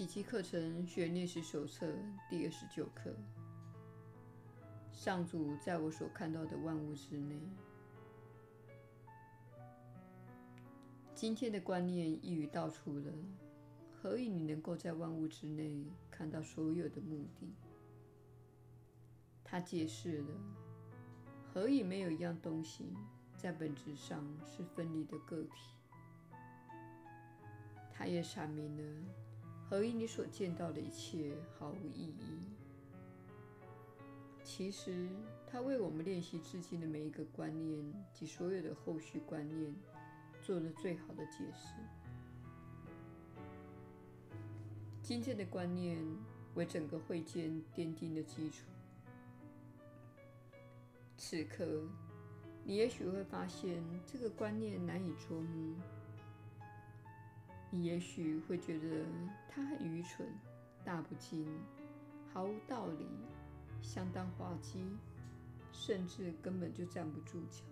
奇迹课程学历史手册第二十九课。上主在我所看到的万物之内。今天的观念一语道出了何以你能够在万物之内看到所有的目的。他解释了何以没有一样东西在本质上是分离的个体。他也阐明了何以你所见到的一切毫无意义。其实，他为我们练习至今的每一个观念及所有的后续观念做了最好的解释。今天的观念为整个会见奠定的基础。此刻，你也许会发现这个观念难以捉摸。你也许会觉得他很愚蠢、大不敬、毫无道理、相当滑稽，甚至根本就站不住脚。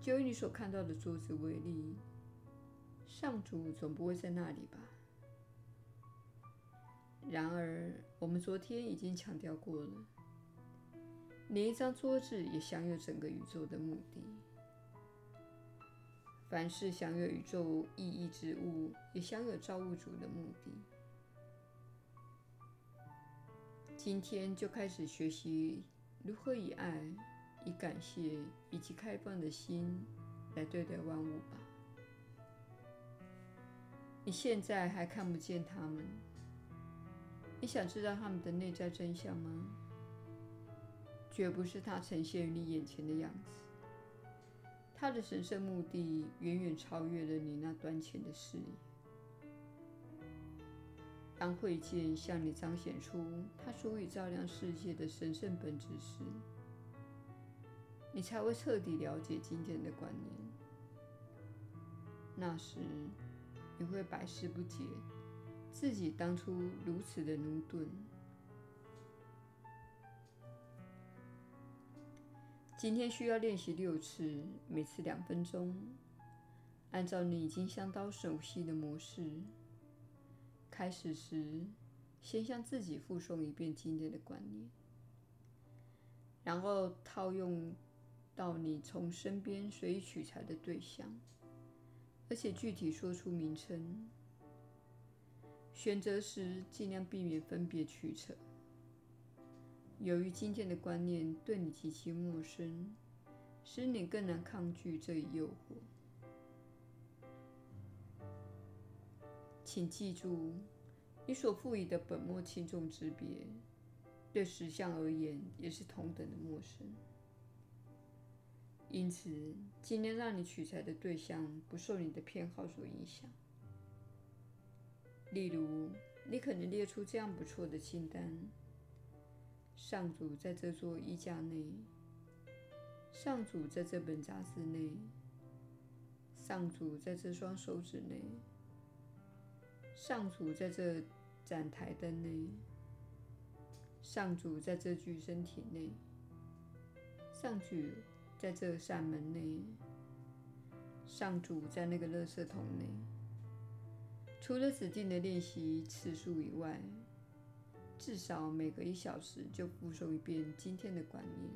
就以你所看到的桌子为例，上主总不会在那里吧？然而，我们昨天已经强调过了，连一张桌子也享有整个宇宙的目的。凡是享有宇宙意义之物，也享有造物主的目的。今天就开始学习如何以爱、以感谢以及开放的心来对待万物吧。你现在还看不见他们，你想知道他们的内在真相吗？绝不是它呈现于你眼前的样子。他的神圣目的远远超越了你那短浅的视野。当慧见向你彰显出他足以照亮世界的神圣本质时，你才会彻底了解今天的观念。那时，你会百思不解，自己当初如此的駑钝。今天需要练习六次，每次两分钟。按照你已经相当熟悉的模式，开始时先向自己复诵一遍今天的观念，然后套用到你从身边随意取材的对象，而且具体说出名称。选择时尽量避免分别取舍。由于今天的观念对你极其陌生，使你更难抗拒这一诱惑。请记住，你所赋予的本末轻重之别，对实相而言也是同等的陌生。因此，尽量让你取材的对象不受你的偏好所影响。例如，你可能列出这样不错的清单。上主在这座衣架内，上主在这本杂志内，上主在这双手指内，上主在这盏台灯内，上主在这具身体内，上主在这扇门内，上主在那个垃圾桶内。除了指定的练习次数以外，至少每隔一小时就复诵一遍今天的观念，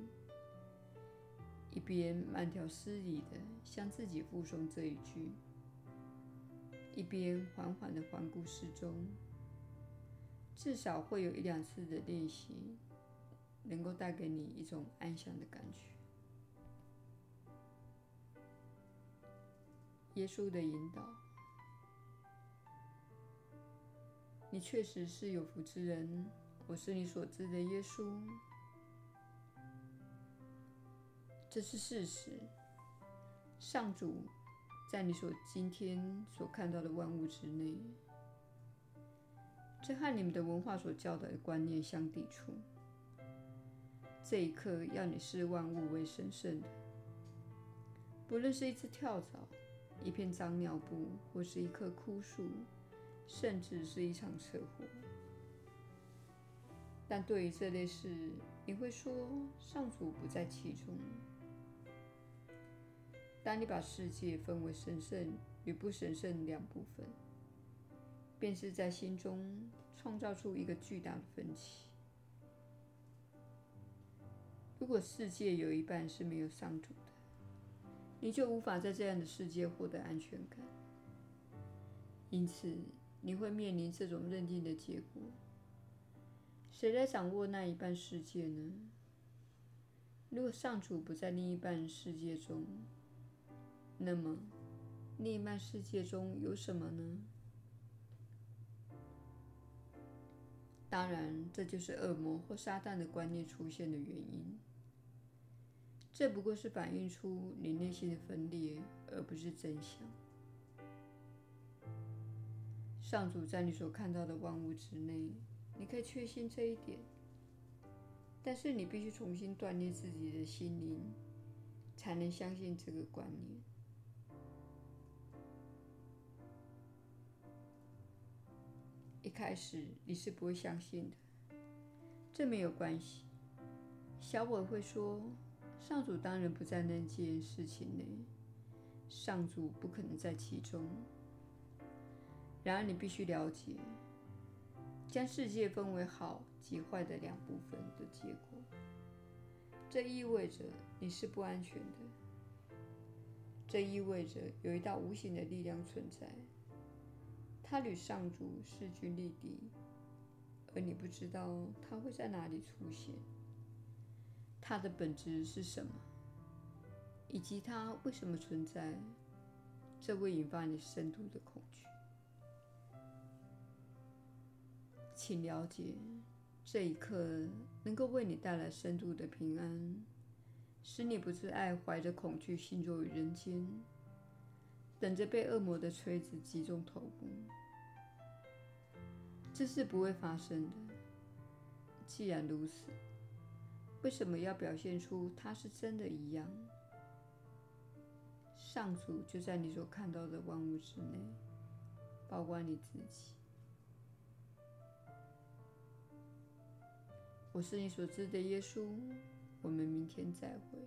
一边慢条斯理的向自己复诵这一句，一边缓缓的环顾四周。至少会有一两次的练习，能够带给你一种安详的感觉。耶稣的引导。你确实是有福之人，我是你所知的耶稣，这是事实。上主在你所今天所看到的万物之内，这和你们的文化所教导的观念相抵触。这一刻要你视万物为神圣的，不论是一只跳蚤、一片脏尿布，或是一棵枯树。甚至是一场车祸，但对于这类事，你会说上主不在其中。当你把世界分为神圣与不神圣两部分，便是在心中创造出一个巨大的分歧。如果世界有一半是没有上主的，你就无法在这样的世界获得安全感。因此，你会面临这种认定的结果：谁来掌握那一半世界呢？如果上主不在另一半世界中，那么另一半世界中有什么呢？当然，这就是恶魔或撒旦的观念出现的原因。这不过是反映出你内心的分裂，而不是真相。上主在你所看到的万物之内，你可以确信这一点。但是你必须重新锻炼自己的心灵，才能相信这个观念。一开始你是不会相信的，这没有关系。小我会说：“上主当然不在那件事情内，上主不可能在其中。”然而你必须了解。将世界分为好及坏的两部分的结果，这意味着你是不安全的。这意味着有一道无形的力量存在，它与上主势均力敌，而你不知道它会在哪里出现。它的本质是什么，以及它为什么存在？这会引发你深度的恐惧。请了解，这一刻能够为你带来深度的平安，使你不自爱怀着恐惧行走于人间，等着被恶魔的锤子击中头部。这是不会发生的。既然如此，为什么要表现出它是真的一样？上主就在你所看到的万物之内，包括你自己。我是你所知的耶稣，我们明天再会。